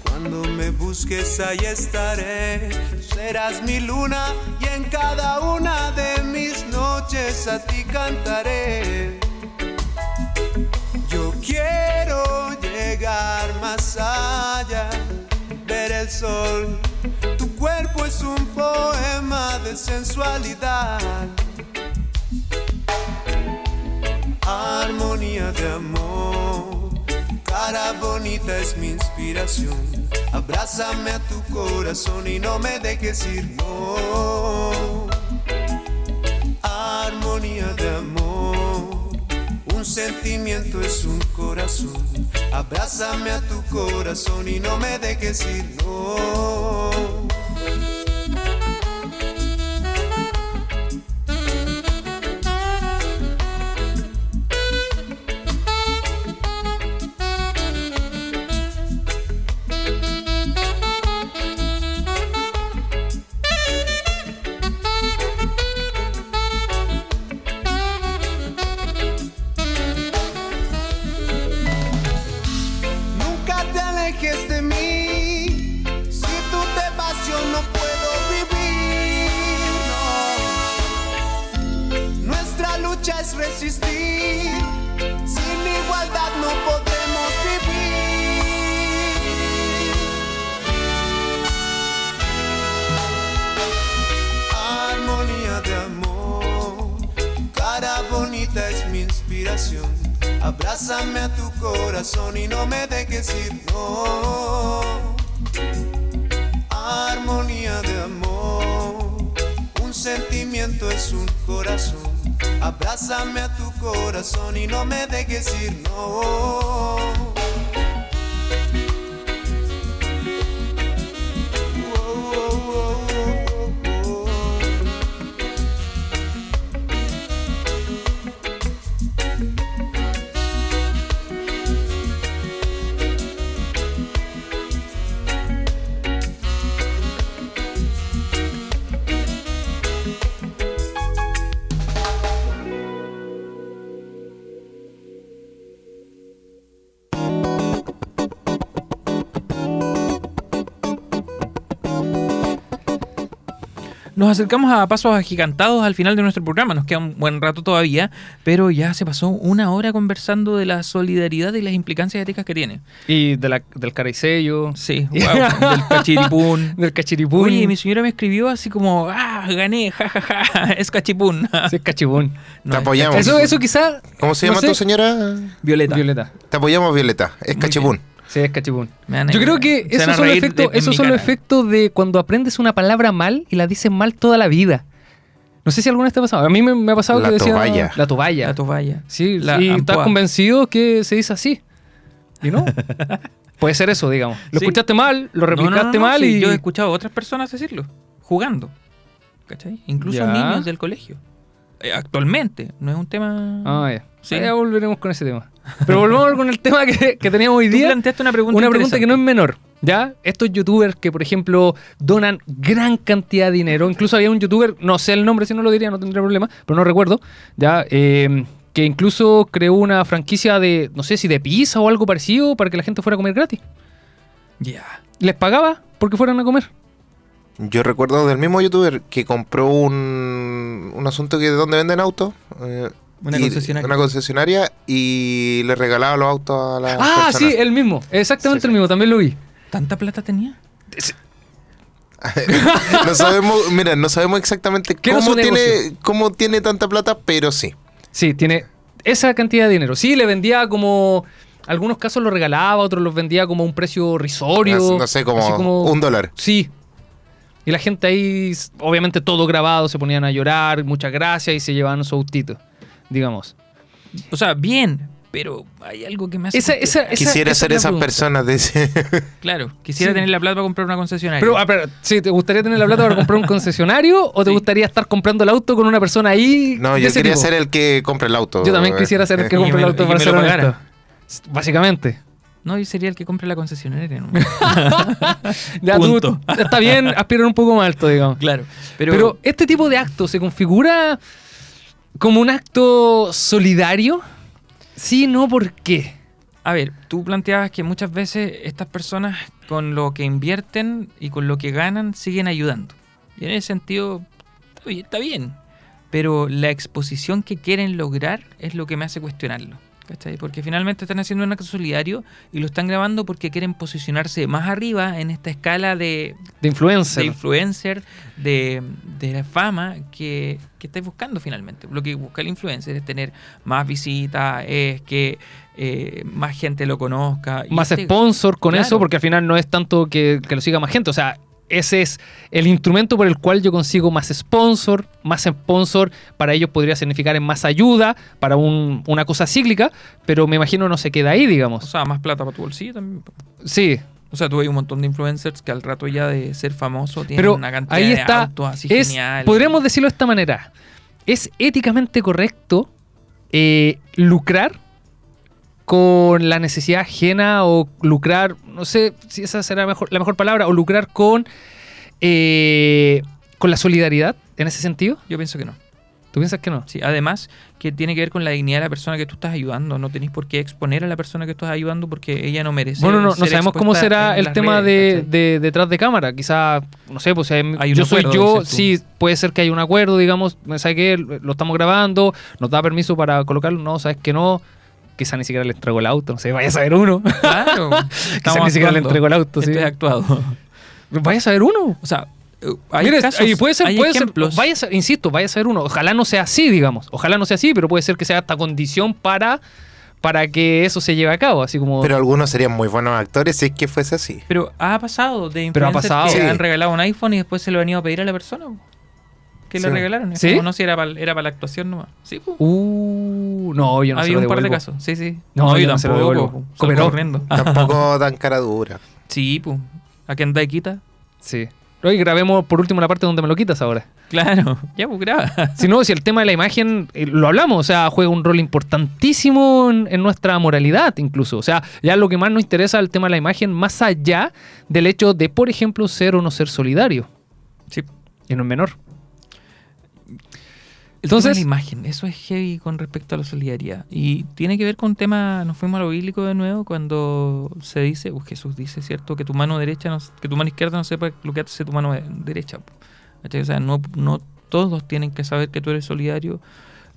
Cuando me busques ahí estaré. Serás mi luna y en cada una de mis noches a ti cantaré. Yo quiero llegar más allá, ver el sol. Un poema de sensualidad. Armonía de amor, cara bonita es mi inspiración. Abrázame a tu corazón y no me dejes ir, no. Armonía de amor, un sentimiento es un corazón. Abrázame a tu corazón y no me dejes ir, no. No me dejes ir, no. Nos acercamos a pasos agigantados al final de nuestro programa. Nos queda un buen rato todavía, pero ya se pasó una hora conversando de la solidaridad y las implicancias éticas que tiene. Y de la, del caricello. Sí, [LAUGHS] wow, del cachiripún. [LAUGHS] Del cachiripún. Oye, mi señora me escribió así como, ah, gané, jajaja, [LAUGHS] es cachipún. Sí, es cachipún. No, Te es apoyamos. Eso, eso quizá. ¿Cómo se no llama sé. tu señora? Violeta. Violeta. Te apoyamos, Violeta. Es cachipún. Sí, es cachipún. Yo creo que esos son, los efectos, de- esos son los cara. efectos de cuando aprendes una palabra mal y la dices mal toda la vida. No sé si alguna vez te ha pasado. A mí me, me ha pasado La que decía. toballa. La toballa. La toalla. Sí, La y estás convencido que se dice así. ¿Y no? [LAUGHS] Puede ser eso, digamos. Lo Sí. escuchaste mal, lo no, replicaste no, no, mal sí, y. Yo he escuchado a otras personas decirlo, jugando. ¿Cachai? Incluso Ya. niños del colegio. Eh, actualmente, no es un tema... Ah, ya. Sí. Ya volveremos con ese tema. Pero volvamos con el tema que, que teníamos hoy Tú día. planteaste una pregunta Una pregunta que no es menor. ¿Ya? Estos youtubers que, por ejemplo, donan gran cantidad de dinero. Incluso había un youtuber, no sé el nombre, si no lo diría, no tendría problema, pero no recuerdo. ¿Ya? Eh, que incluso creó una franquicia de, no sé si de pizza o algo parecido para que la gente fuera a comer gratis. Ya. Les pagaba porque fueran a comer. Yo recuerdo del mismo youtuber que compró un, un asunto que de donde venden autos. eh, Una y- concesionaria. Una concesionaria y le regalaba los autos a la Ah, sí, el mismo. Exactamente Sí, el mismo, también lo vi. ¿Tanta plata tenía? [LAUGHS] no sabemos, mira, no sabemos exactamente ¿Qué era cómo tiene, cómo tiene tanta plata, pero sí. Sí, tiene esa cantidad de dinero. Sí, le vendía como. Algunos casos lo regalaba, otros los vendía como a un precio risorio. No, no sé, como, así un dólar. Sí. Y la gente ahí, obviamente todo grabado, se ponían a llorar, muchas gracias y se llevaban su autito, digamos. O sea, bien, pero hay algo que me hace... Esa, esa, esa- Quisiera esa ser esas personas de ese- Claro, quisiera Sí. tener la plata para comprar una concesionaria. Pero, ah, pero, sí, ¿te gustaría tener la plata para comprar un concesionario o te Sí. gustaría estar comprando el auto con una persona ahí? No, yo quería tipo? ser el que compre el auto. Yo también quisiera ser el que [LAUGHS] compre el auto para ser honesto. Básicamente. No, yo sería el que compre la concesionaria. ¿no? [LAUGHS] Ya Punto. tú, está bien, aspirar un poco más alto, digamos. claro. Pero, Pero, este tipo de acto se configura como un acto solidario. Sí, no, ¿por qué? a ver, tú planteabas que muchas veces estas personas con lo que invierten y con lo que ganan siguen ayudando. Y en ese sentido, está bien. Pero la exposición que quieren lograr es lo que me hace cuestionarlo. ¿Cachai? Porque finalmente están haciendo un acto solidario y lo están grabando porque quieren posicionarse más arriba en esta escala de, De influencer. de influencer, de, de la fama que, que estáis buscando finalmente. Lo que busca el influencer es tener más visitas, es que eh, más gente lo conozca. y más este- sponsor con Claro. eso, porque al final no es tanto que, que lo siga más gente. O sea, ese es el instrumento por el cual yo consigo más sponsor. Más sponsor para ellos podría significar en más ayuda para un- una cosa cíclica, pero me imagino no se queda ahí, O digamos. sea, más plata para tu bolsillo también. Sí, O sea, tú hay un montón de influencers que al rato ya de ser famoso tienen pero una cantidad ahí de autos así Es, genial. podríamos decirlo de esta manera. ¿Es éticamente correcto eh, lucrar con la necesidad ajena o lucrar, no sé si esa será mejor, la mejor palabra, o lucrar con, eh, con la solidaridad en ese sentido? Yo pienso que no. ¿Tú piensas que no? Sí, además que tiene que ver con la dignidad de la persona que tú estás ayudando. No tenéis por qué exponer a la persona que estás ayudando porque ella no merece. Bueno, no, no sabemos cómo será el tema redes, de, de- detrás de cámara. Quizá, no sé, pues Hay un yo soy acuerdo, yo, dices tú. sí, puede ser que haya un acuerdo, digamos, ¿sabes qué? Lo estamos grabando, nos da permiso para colocarlo, no, sabes que no. Quizá ni siquiera le entrego el auto, no sé, vaya a saber uno. [LAUGHS] Claro. Quizá ni siquiera le entrego el auto, sí. Esto es actuado. Vaya a saber uno. O sea, eh, hay Mira, casos, y puede ser, hay puede ser, ejemplos. vaya a ser- insisto, vaya a ser uno. Ojalá no sea así, digamos. Ojalá no sea así, pero puede ser que sea esta condición para, para que eso se lleve a cabo. Así como. Pero algunos serían muy buenos actores si es que fuese así. Pero ha pasado de Pero ha influencers pasado. que Sí. han regalado un iPhone y después se lo han ido a pedir a la persona. Que le Sí. regalaron. Es ¿Sí? como no si era para era la actuación nomás. Sí, po. Uh, no, yo no se Había lo un par de casos. Sí, sí. No, yo no se lo tampoco. devuelvo. po. Salgo Comeró. corriendo. [LAUGHS] Tampoco dan cara dura. sí, pues. ¿A qué anda y quita? Sí. Oye, grabemos por último la parte donde me lo quitas ahora. Claro. [LAUGHS] Ya, pues graba. [LAUGHS] Si no, si el tema de la imagen, eh, lo hablamos, o sea, juega un rol importantísimo en, en nuestra moralidad incluso. O sea, ya lo que más nos interesa es el tema de la imagen, más allá del hecho de, por ejemplo, ser o no ser solidario. Sí. Y no es menor. Entonces, la imagen, eso es heavy con respecto a la solidaridad. Y tiene que ver con tema, nos fuimos a lo bíblico de nuevo, cuando se dice, uh, Jesús dice, ¿cierto? Que tu mano derecha, no- que tu mano izquierda no sepa lo que hace tu mano de- derecha. O sea, no, no todos tienen que saber que tú eres solidario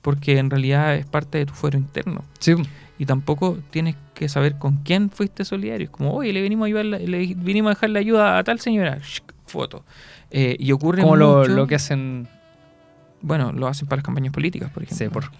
porque en realidad es parte de tu fuero interno. Sí. Y tampoco tienes que saber con quién fuiste solidario. Es como, oye, le venimos a, ayudar, le vinimos a dejar la ayuda a tal señora. Shk, foto. Eh, y ocurre Como lo, mucho- lo que hacen. Bueno, lo hacen para las campañas políticas, por ejemplo. Sí, por,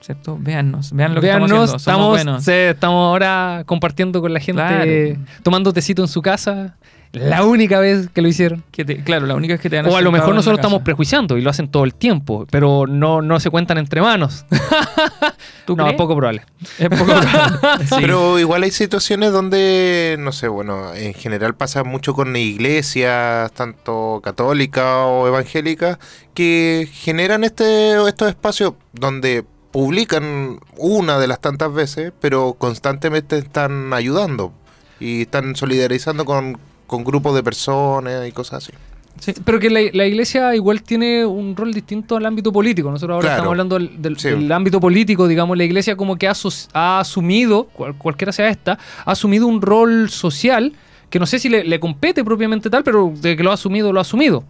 ¿Cierto? Véannos, vean lo que Véannos, estamos haciendo. Somos estamos, sí, estamos ahora compartiendo con la gente, Claro. tomando tecito en su casa. La única vez que lo hicieron. Que te- claro, la única es que te dan O a lo mejor nosotros estamos prejuiciando y lo hacen todo el tiempo, pero no, no se cuentan entre manos. [LAUGHS] ¿Tú no, crees? [LAUGHS] es poco probable. Es poco probable. Sí. Pero igual hay situaciones donde, no sé, bueno, en general pasa mucho con iglesias, tanto católicas o evangélicas, que generan este, estos espacios donde publican una de las tantas veces, pero constantemente están ayudando y están solidarizando con, con grupos de personas y cosas así. Sí. Pero que la, la iglesia igual tiene un rol distinto al ámbito político. Nosotros ahora Claro. estamos hablando del, del- Sí. del ámbito político, digamos, la iglesia como que ha, asumido, cual- cualquiera sea esta, ha asumido un rol social que no sé si le, le compete propiamente tal, pero de que lo ha asumido, lo ha asumido.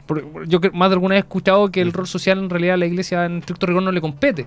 Yo más de alguna vez he escuchado que el rol social en realidad a la iglesia en estricto rigor no le compete.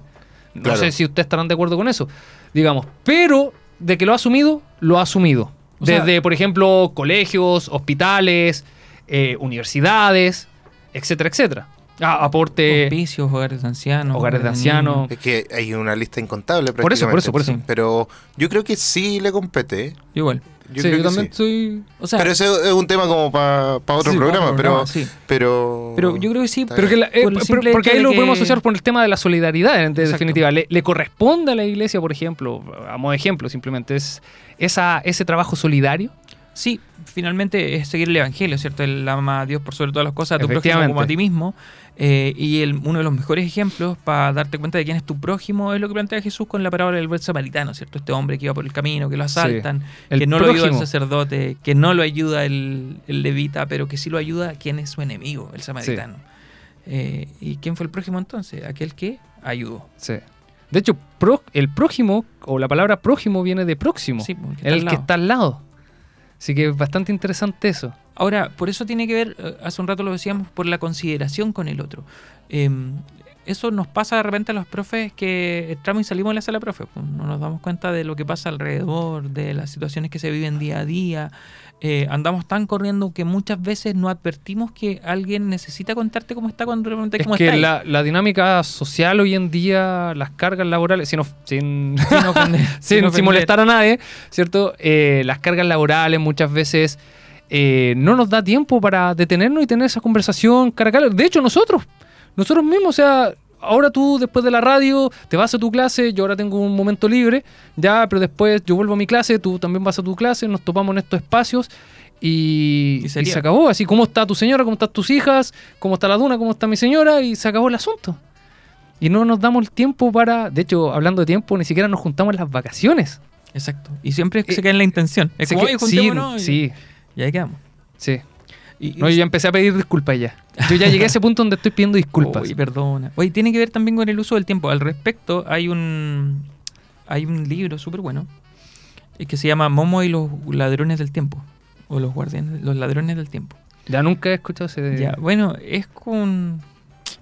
No Claro. sé si ustedes estarán de acuerdo con eso, digamos. Pero de que lo ha asumido, lo ha asumido. O sea- Desde, por ejemplo, colegios, hospitales, eh, universidades, etcétera, etcétera. Ah, aporte. Hospicios, hogares de ancianos. Hogares de ancianos. Es que hay una lista incontable Por eso, por eso, por eso. Pero yo creo que sí le compete. Igual. Yo Sí, creo yo que también sí. soy. O sea, pero ese es un tema como para otro Sí, programa, pero, programa, sí. pero... Pero yo creo que sí, Pero que la- eh, Por porque ahí lo que- podemos asociar por el tema de la solidaridad, en Exacto. definitiva. Le, le corresponde a la iglesia, por ejemplo, a modo de ejemplo, simplemente, es esa, ese trabajo solidario. Sí, finalmente es seguir el evangelio, ¿cierto? El ama a Dios por sobre todas las cosas, a tu prójimo como a ti mismo. Eh, y el- uno de los mejores ejemplos para darte cuenta de quién es tu prójimo es lo que plantea Jesús con la parábola del buen samaritano, ¿cierto? Este hombre que iba por el camino, que lo asaltan, El que no lo ayuda el sacerdote, que no lo ayuda el, el levita, pero que sí lo ayuda quien es su enemigo, el samaritano. Eh, ¿Y quién fue el prójimo entonces? Aquel que ayudó. Sí. De hecho, pro- el prójimo, o la palabra prójimo, viene de próximo. Sí, el que está al lado. Así que es bastante interesante eso. Ahora, por eso tiene que ver, eh, hace un rato lo decíamos, por la consideración con el otro. Eh, eso nos pasa de repente a los profes que entramos y salimos de la sala profe. pues, no nos damos cuenta de lo que pasa alrededor, de las situaciones que se viven día a día. Eh, andamos tan corriendo que muchas veces no advertimos que alguien necesita contarte cómo está cuando realmente Es cómo que está. ahí. la, la dinámica social hoy en día, las cargas laborales, sin, sin, Sin ofender, [LAUGHS] sin, molestar a nadie, ¿cierto? Eh, las cargas laborales muchas veces eh, no nos da tiempo para detenernos y tener esa conversación cara a cara. De hecho, nosotros, nosotros mismos, o sea, ahora tú después de la radio te vas a tu clase, yo ahora tengo un momento libre, ya, pero después yo vuelvo a mi clase, tú también vas a tu clase, nos topamos en estos espacios. Y, Y y sería. se acabó, así, ¿cómo está tu señora? ¿Cómo están tus hijas? ¿Cómo está la duna? ¿Cómo está mi señora? Y se acabó el asunto. Y no nos damos el tiempo para, de hecho, hablando de tiempo, ni siquiera nos juntamos en las vacaciones. Exacto. Y siempre Eh, se queda en la intención. Es como, que- "Oye, sí, juntémonos", y- sí, Y ahí quedamos. sí. Y, No, yo ya empecé a pedir disculpas ya. Yo ya llegué a ese punto donde estoy pidiendo disculpas. Uy, perdona. Oye, tiene que ver también con el uso del tiempo. Al respecto, hay un hay un libro súper bueno eh, que se llama Momo y los ladrones del tiempo. O los guardianes, los ladrones del tiempo. Ya nunca he escuchado ese... Ya, bueno, es con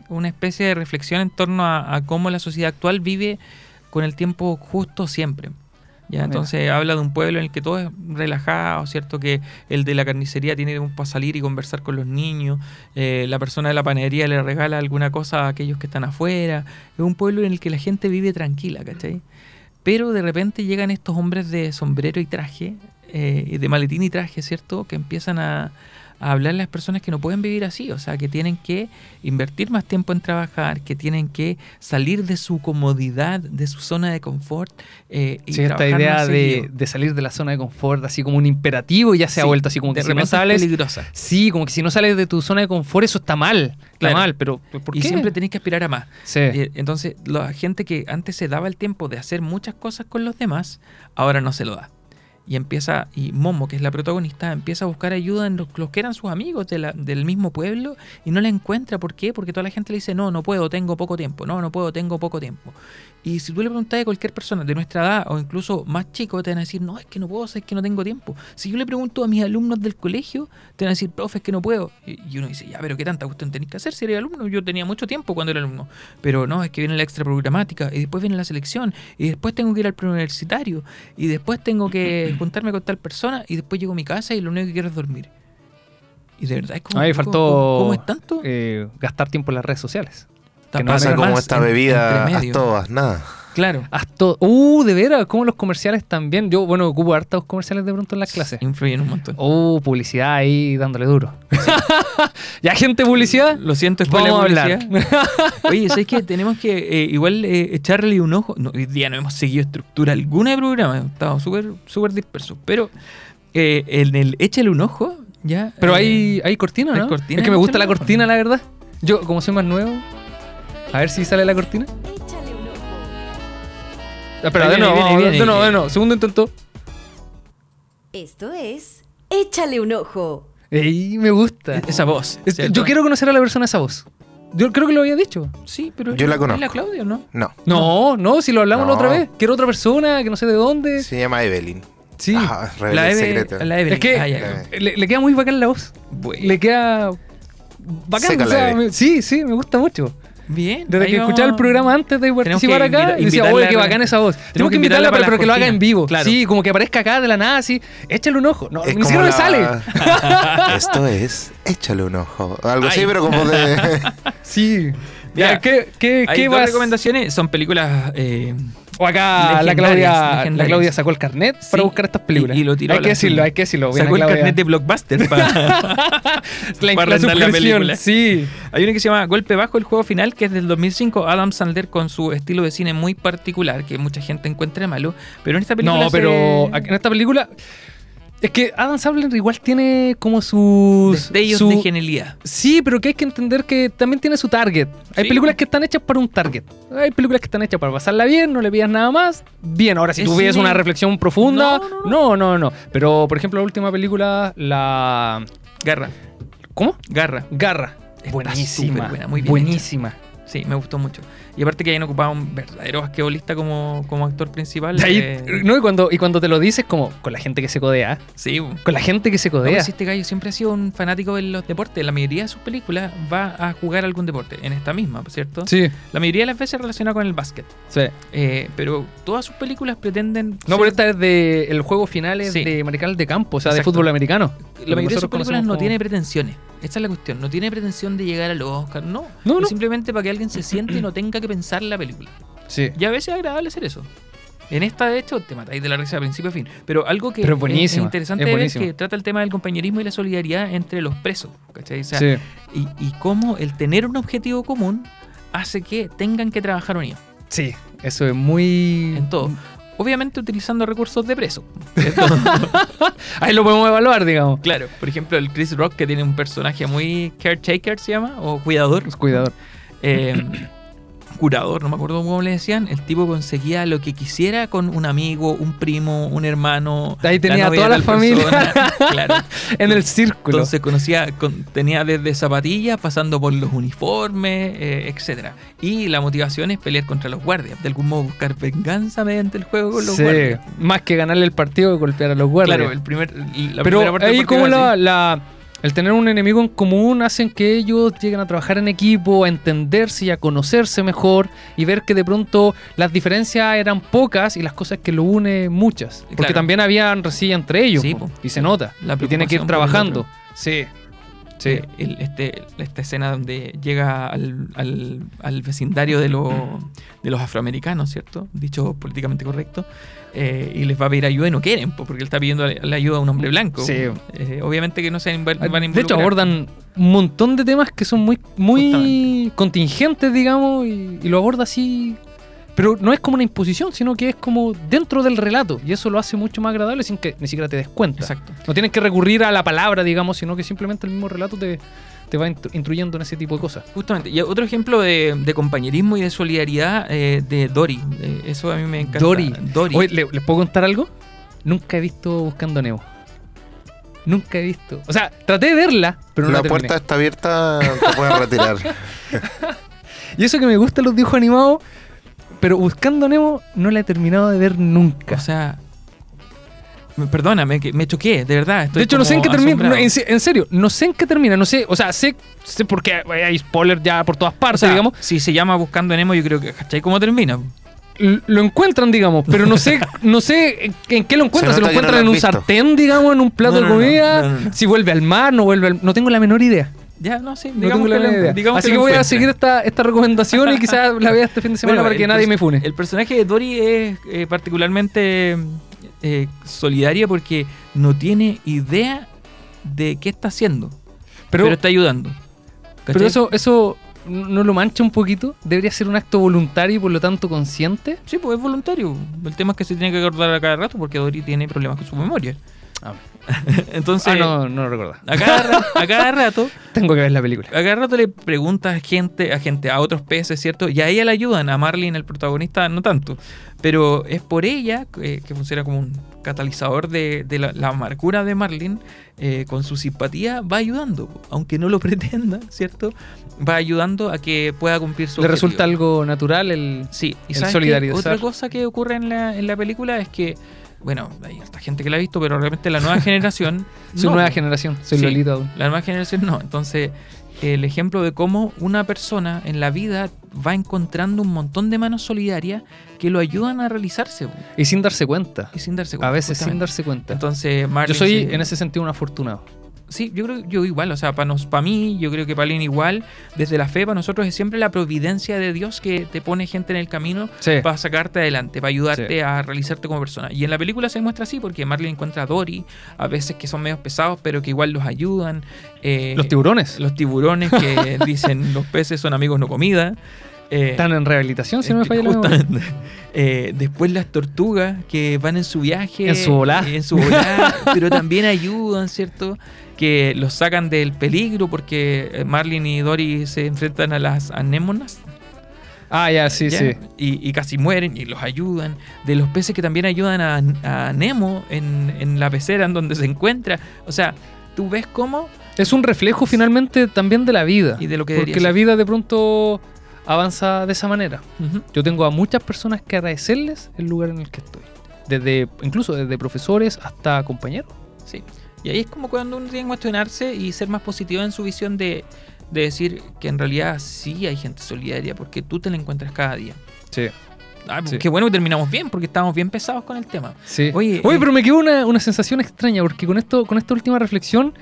una especie de reflexión en torno a, a cómo la sociedad actual vive con el tiempo justo siempre. Ya, Mira. entonces habla de un pueblo en el que todo es relajado, ¿cierto? Que el de la carnicería tiene tiempo para salir y conversar con los niños, eh, la persona de la panadería le regala alguna cosa a aquellos que están afuera. Es un pueblo en el que la gente vive tranquila, ¿cachai? Pero de repente llegan estos hombres de sombrero y traje, eh, de maletín y traje, ¿cierto? Que empiezan a, a hablarle a las personas que no pueden vivir así, o sea, que tienen que invertir más tiempo en trabajar, que tienen que salir de su comodidad, de su zona de confort. eh, y Sí, esta idea de, de salir de la zona de confort, así como un imperativo, y ya se ha vuelto así como que si no sales... peligrosa. Sí, como que si no sales de tu zona de confort, eso está mal. Está Claro. mal, pero ¿por y qué? siempre tenés que aspirar a más. Sí. Eh, entonces, la gente que antes se daba el tiempo de hacer muchas cosas con los demás, ahora no se lo da. Y empieza, y Momo, que es la protagonista, empieza a buscar ayuda en los, que eran sus amigos de la- del mismo pueblo y no la encuentra. ¿Por qué? Porque toda la gente le dice, no, no puedo, tengo poco tiempo, no, no puedo, tengo poco tiempo. Y si tú le preguntas a cualquier persona de nuestra edad o incluso más chico, te van a decir, no, es que no puedo, es que no tengo tiempo. Si yo le pregunto a mis alumnos del colegio, te van a decir, profe, es que no puedo. Y uno dice, ya, pero ¿qué tanta cuestión tenéis que hacer si eres alumno? Yo tenía mucho tiempo cuando era alumno. Pero no, es que viene la extra programática y después viene la selección y después tengo que ir al preuniversitario y después tengo que [CLEARS THROAT] juntarme con tal persona y después llego a mi casa y lo único que quiero es dormir. Y de verdad es como... A mí me ¿cómo- faltó ¿Cómo, cómo es tanto? eh, gastar tiempo en las redes sociales. Que no Pasa como esta en- bebida, haz todo, haz nada. Claro. Haz todo. Uh, de veras, como los comerciales también. Yo, bueno, ocupo hartos comerciales de pronto en las clases. Influyen un montón. Uh, publicidad ahí dándole duro. [LAUGHS] ya, gente, publicidad. Lo siento, es Vamos a hablar. [LAUGHS] Oye, ¿sabes qué? Tenemos que eh, igual eh, echarle un ojo. No, hoy día no hemos seguido estructura alguna de programa. Estamos súper súper dispersos. Pero eh, en el échale un ojo, ya. Pero hay, hay cortina, ¿hay ¿no? cortina? Es que me gusta la ojo. cortina, la verdad. Yo, como soy más nuevo, a ver si sale la cortina. Échale un ojo. Ah, Espera, de nuevo, viene, vamos, viene. de nuevo, de nuevo. Segundo intento. Esto es Échale un ojo. Ey, me gusta. Esa voz. Es- ¿cierto? yo quiero conocer a la persona esa voz. Yo creo que lo había dicho. Sí, pero. Yo la ¿es conozco. la Claudia no? No, No, no, si lo hablamos la No. otra vez. Quiero otra persona que no sé de dónde. se llama Evelyn. Sí. Ah, revela La, el Eve- secreto. la Evelyn. es que Ah, ya. Eh. le, le queda muy bacán la voz. Bueno. Le queda bacán. Seca o la sea, Eve. me- sí, sí, me gusta mucho. Bien. Desde que vamos- escuchaba el programa antes de participar acá, invita- y decía, invitarla oye, qué bacán esa voz. Tenemos que invitarla, para pero, que lo haga en vivo. Claro. Sí, como que aparezca acá de la nada, así. Échale un ojo. No, Es ni siquiera me sale. la- [LAUGHS] Esto es, échale un ojo. Algo así, pero como de. [LAUGHS] Sí. Ya. Ya, ¿qué, qué, Hay qué dos vas- recomendaciones. Son películas. eh, O acá la Claudia, la. Claudia sacó el carnet para buscar estas películas. y- y lo tiró a hay que decirlo, hay que decirlo. Sacó el carnet de Blockbuster para. la, [LAUGHS] para la la película. sí. Hay una que se llama Golpe Bajo, el juego final, que es del 2005. Adam Sandler con su estilo de cine muy particular, que mucha gente encuentra malo. Pero en esta película. No, se- pero en esta película. Es que Adam Sandler igual tiene como sus. Destellos su- de genialidad. Sí, pero que hay que entender que también tiene su target. Hay Sí. películas que están hechas para un target. Hay películas que están hechas para pasarla bien, no le pidas nada más. Bien, ahora si Es tú ves una reflexión profunda. No, No no no. Pero, por ejemplo, la última película, la. Garra. ¿Cómo? Garra. Garra. Buenísima. buena, muy bien buenísima. Sí, me gustó mucho. Y aparte que hayan ocupado un verdadero basquetbolista como, como actor principal. Ahí- eh, no, y cuando, y cuando te lo dices, como con la gente que se codea. sí, Con la gente que se No, codea. pues este gallo siempre ha sido un fanático de los deportes. La mayoría de sus películas va a jugar algún deporte. En esta misma, ¿cierto? Sí, La mayoría de las veces relacionada con el básquet. sí. Eh, pero todas sus películas pretenden. No, pero esta es de. El juego final es Sí. de Marical de Campo, o sea, de fútbol americano. La mayoría de sus películas no como- tiene pretensiones. Esa es la cuestión. No tiene pretensión de llegar al Oscar. No. No, Es no. simplemente para que alguien se siente y no tenga que pensar la película. Sí. Y a veces es agradable hacer eso. En esta, de hecho, te matáis de la risa de principio a fin. Pero algo que Pero es interesante es ver que trata el tema del compañerismo y la solidaridad entre los presos. ¿cachai? O sea, sí. y, y cómo el tener un objetivo común hace que tengan que trabajar unidos Sí, eso es muy. en todo. Obviamente utilizando recursos de preso. [LAUGHS] Ahí lo podemos evaluar, digamos. claro, por ejemplo, el Chris Rock, que tiene un personaje muy caretaker, se llama, o cuidador. Pues cuidador. eh, curador, no me acuerdo cómo le decían. El tipo conseguía lo que quisiera con un amigo, un primo, un hermano. Ahí tenía novia toda de la familia. persona. [LAUGHS] claro. [LAUGHS] En el círculo. Entonces conocía, con- tenía desde zapatillas, pasando por los uniformes, eh, etcétera. Y la motivación es pelear contra los guardias, de algún modo buscar venganza mediante el juego con los sí, guardias. más que ganarle el partido, golpear a los guardias. Claro, el primer, la primera Pero parte ahí como la, la- el tener un enemigo en común hacen que ellos lleguen a trabajar en equipo, a entenderse y a conocerse mejor y ver que de pronto las diferencias eran pocas y las cosas que lo une muchas. Porque Claro. también habían resilla entre ellos Sí, po, po. y se nota. La y tiene que ir trabajando. Sí. Sí. Eh, el- este, esta escena donde llega al, al- al vecindario de los afroamericanos, ¿cierto? Dicho políticamente correcto, eh, y les va a pedir ayuda y no quieren, po, porque él está pidiendo la, ayuda a un hombre blanco. Sí. Eh, obviamente que no se inv- van a de involucrar. hecho, abordan un montón de temas que son muy, muy contingentes, digamos, y, y lo aborda así. Pero no es como una imposición, sino que es como dentro del relato. Y eso lo hace mucho más agradable sin que ni siquiera te des cuenta. Exacto. No tienes que recurrir a la palabra, digamos, sino que simplemente el mismo relato te, te va intru- instruyendo en ese tipo de cosas. Justamente. Y otro ejemplo de, de compañerismo y de solidaridad eh, de Dory. Eh, eso a mí me encanta. Dory. Dory. Oye, ¿le- ¿les puedo contar algo? Nunca he visto Buscando a Nemo. Nunca he visto. O sea, traté de verla, pero no la, la terminé. puerta está abierta, te pueden retirar. [LAUGHS] Y eso que me gustan los dibujos animados, pero Buscando Nemo no la he terminado de ver nunca. O sea, me- perdóname, que me choqué, de verdad. estoy de hecho, no sé en qué termina. no, en, se- en serio, no sé en qué termina. No sé, o sea, sé, sé porque hay spoilers ya por todas O partes, sea, digamos. si se llama Buscando a Nemo, yo creo que, ¿cachai cómo termina? Lo encuentran, digamos, pero no sé, [LAUGHS] no sé en, qué lo encuentran. Se Se lo no encuentran lo en un visto. sartén, digamos, en un plato No, de no, comida. no, no, no. Si vuelve al mar, no vuelve al. No tengo la menor idea. Ya, no, sí, No digamos tengo la menor idea. digamos Así que voy a seguir esta, esta recomendación y quizás la vea este fin de [LAUGHS] semana Bueno, para que nadie me fune. El personaje de Dory es eh, particularmente eh, solidaria porque no tiene idea de qué está haciendo, pero, pero, está ayudando. pero eso, eso no lo mancha un poquito. Debería ser un acto voluntario y por lo tanto consciente. Sí, pues es voluntario. El tema es que se tiene que acordar a cada rato porque Dory tiene problemas con su memoria. Ah. [LAUGHS] Entonces, Ah, no, no lo recuerdo. a, cada, ra- a cada rato, [LAUGHS] Tengo que ver la película. a cada rato le pregunta a gente, a gente, a otros peces, ¿cierto? Y a ella le ayudan, a Marlin, el protagonista, no tanto. Pero es por ella eh, que funciona como un catalizador de, de la, la amargura de Marlin, eh, con su simpatía va ayudando, aunque no lo [LAUGHS] pretenda, ¿cierto? Va ayudando a que pueda cumplir su Le objetivo. resulta algo natural el. Sí, y el solidarizar. otra cosa que ocurre en la, en la película es que, bueno, hay esta gente que la ha visto, pero realmente la nueva [LAUGHS] generación. Su no, nueva generación. Soy Sí. Lolita aún. La nueva generación no. Entonces, el ejemplo de cómo una persona en la vida va encontrando un montón de manos solidarias que lo ayudan a realizarse Y sin darse cuenta. y sin darse cuenta. A veces sin darse cuenta. Entonces, Yo soy se- en ese sentido un afortunado. Sí, yo creo yo igual, o sea, para para mí, yo creo que para Lynn igual, desde la fe, para nosotros es siempre la providencia de Dios que te pone gente en el camino Sí. para sacarte adelante, para ayudarte Sí. a realizarte como persona. Y en la película se muestra así, porque Marley encuentra a Dory, a veces que son medios pesados, pero que igual los ayudan. eh, Los tiburones. Los tiburones que [LAUGHS] dicen los peces son amigos, no comida. Eh, Están en rehabilitación, si no me eh, falla justamente. [LAUGHS] Eh, después las tortugas que van en su viaje. En su volá. En su volá, [LAUGHS] pero también ayudan, ¿cierto? Que los sacan del peligro porque eh, Marlin y Dory se enfrentan a las anémonas. Ah, ya, sí, ¿ya? sí. Y, y casi mueren y los ayudan. De los peces que también ayudan a, a Nemo en, en la pecera en donde se encuentra. O sea, tú ves cómo Es un reflejo finalmente también de la vida. y de lo que Porque la vida de pronto avanza de esa manera. Ujú. Yo tengo a muchas personas que agradecerles el lugar en el que estoy. Desde, incluso desde profesores hasta compañeros. Sí. Y ahí es como cuando uno tiene que cuestionarse y ser más positivo en su visión de, de decir que en realidad sí hay gente solidaria porque tú te la encuentras cada día. Sí. Ah, pues Sí. Qué bueno que terminamos bien porque estábamos bien pesados con el tema. Sí. Oye, Oye, eh, pero me quedó una, una sensación extraña porque con esto, con esta última reflexión,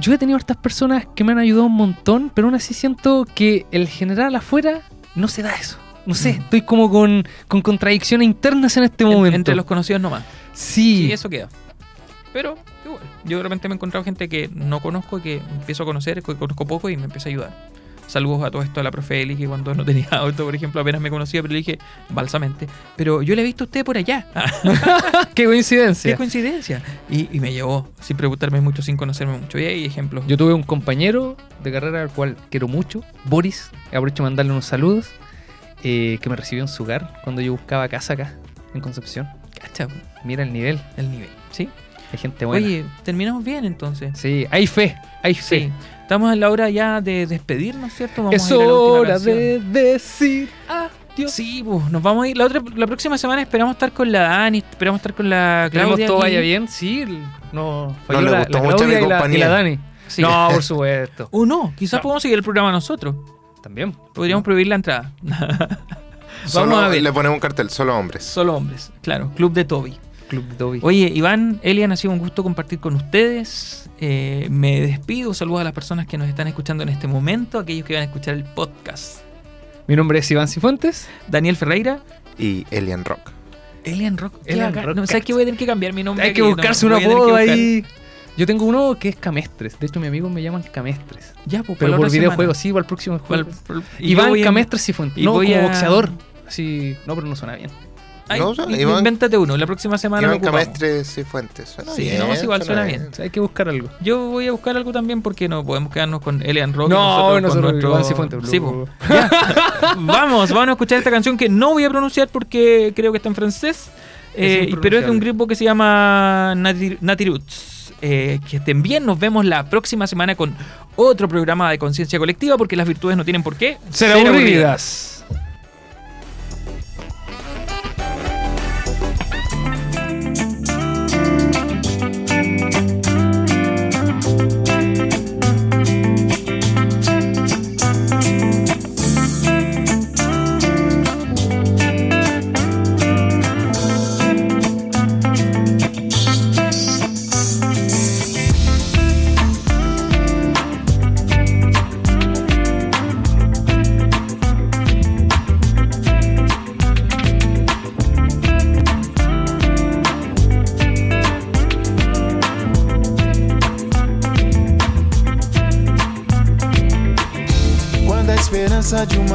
yo he tenido estas personas que me han ayudado un montón, pero aún así siento que el general afuera no se da eso. No sé, Mm. estoy como con, con contradicciones internas en este En- momento. entre los conocidos nomás. Sí, Sí, eso queda. Pero igual, yo de repente me he encontrado gente que no conozco, que empiezo a conocer, que conozco poco y me empieza a ayudar. Saludos a todo esto a la profe Eli, que cuando no tenía [LAUGHS] auto, por ejemplo, apenas me conocía, pero le dije balsamente. Pero yo le he visto a usted por allá. [LAUGHS] [LAUGHS] qué coincidencia. Qué coincidencia. Y, y me llevó sin preguntarme mucho, sin conocerme mucho. Y hay ejemplos. Yo tuve un compañero de carrera al cual quiero mucho, Boris, aprovecho de mandarle unos saludos, eh, que me recibió en su hogar cuando yo buscaba casa acá, en Concepción. Cacha, Mira el nivel, el nivel. ¿Sí? hay gente buena. Oye, terminamos bien entonces. Sí, hay fe, hay fe. Sí. Estamos en la hora ya de despedirnos, ¿cierto? Vamos Es a ir a la hora canción. de decir adiós. Sí, pues nos vamos a ir. La, otra, la próxima semana esperamos estar con la Dani, esperamos estar con la Esperemos Claudia. todo aquí. vaya bien. Sí, no, falló le la, gustó la mucho Claudia mi y la, y compañía. la Dani. Sí. No, por supuesto. [LAUGHS] O no, quizás No. podemos seguir el programa nosotros. También. Podríamos prohibir la entrada. [LAUGHS] Solo Vamos a ver. le ponemos un cartel, solo hombres. Solo hombres, claro. Club de Toby. Club de Toby. Oye, Iván, Elian, ha sido un gusto compartir con ustedes. Eh, me despido, saludos a las personas que nos están escuchando en este momento, aquellos que van a escuchar el podcast. Mi nombre es Iván Cifuentes. Daniel Ferreira, Y Elian Rock. Elian Rock. Elian. Rock. No, ¿Sabes que voy a tener que cambiar mi nombre? Hay que buscarse no, un apodo ahí. Yo tengo uno que es Camestres. De hecho, mis amigos me llaman Camestres. Ya, pues, Pero por sí, para el próximo juego. Iván Camestres Cifuentes. No, voy como a- boxeador. Sí, no, pero no suena bien. Ay, No, o sea, in- Iván- invéntate uno, la próxima semana Iván. Camestres y Fuentes. Suena Sí, bien, no, es igual, suena bien. O sea, hay que buscar algo. Yo voy a buscar algo también porque no podemos quedarnos con Elian Rock. No, nosotros con nosotros nuestro... Iván Cifuentes. Sí, po. Ya. [LAUGHS] vamos, vamos a escuchar esta canción que no voy a pronunciar porque creo que está en francés. eh, pero es de un grupo que se llama Nati, Nati Roots. Eh, que estén bien, nos vemos la próxima semana con otro programa de conciencia colectiva porque las virtudes no tienen por qué Ser aburridas.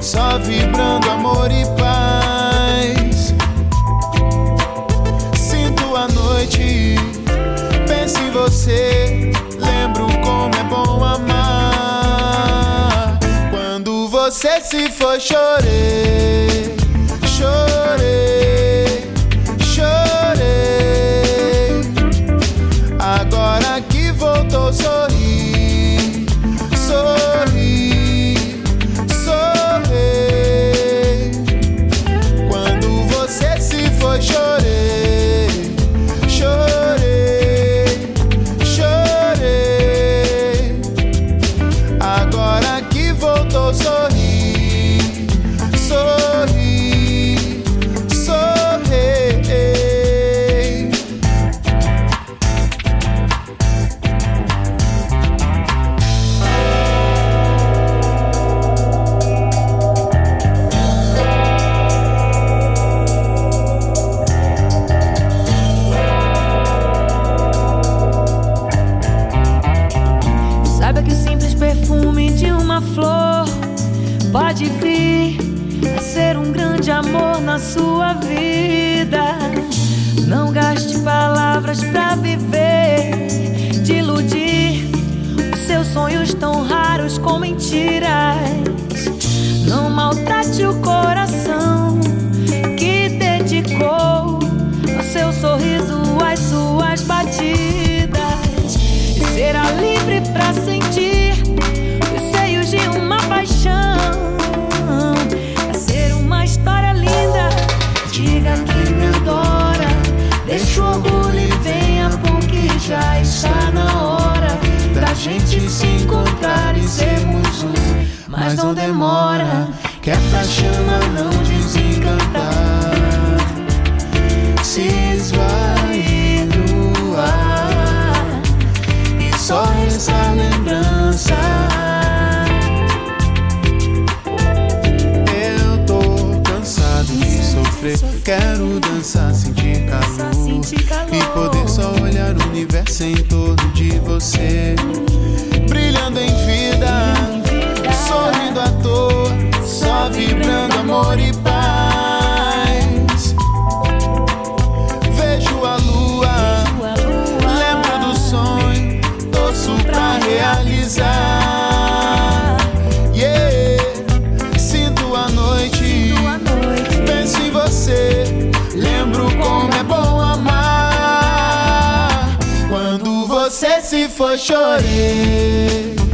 só vibrando amor e paz. Sinto a noite, penso em você, lembro como é bom amar. Quando você se foi, chorei, chorei, pode vir a ser um grande amor na sua vida. Não gaste palavras pra viver, de iludir os seus sonhos tão raros com mentiras. Não maltrate o coração que dedicou ao seu sorriso, às suas batidas. E será livre pra sentir Deixa o orgulho e venha, porque já está na hora da gente se encontrar e sermos um. Mas não demora, que pra chama não desencantar. Se esvair no ar e só resta a lembrança. Quero dançar, sentir Dançar, calor. sentir calor. E poder só olhar o universo em torno de você. Brilhando em vida, sorrindo à toa. Só vibrando amor e paz. see for sure.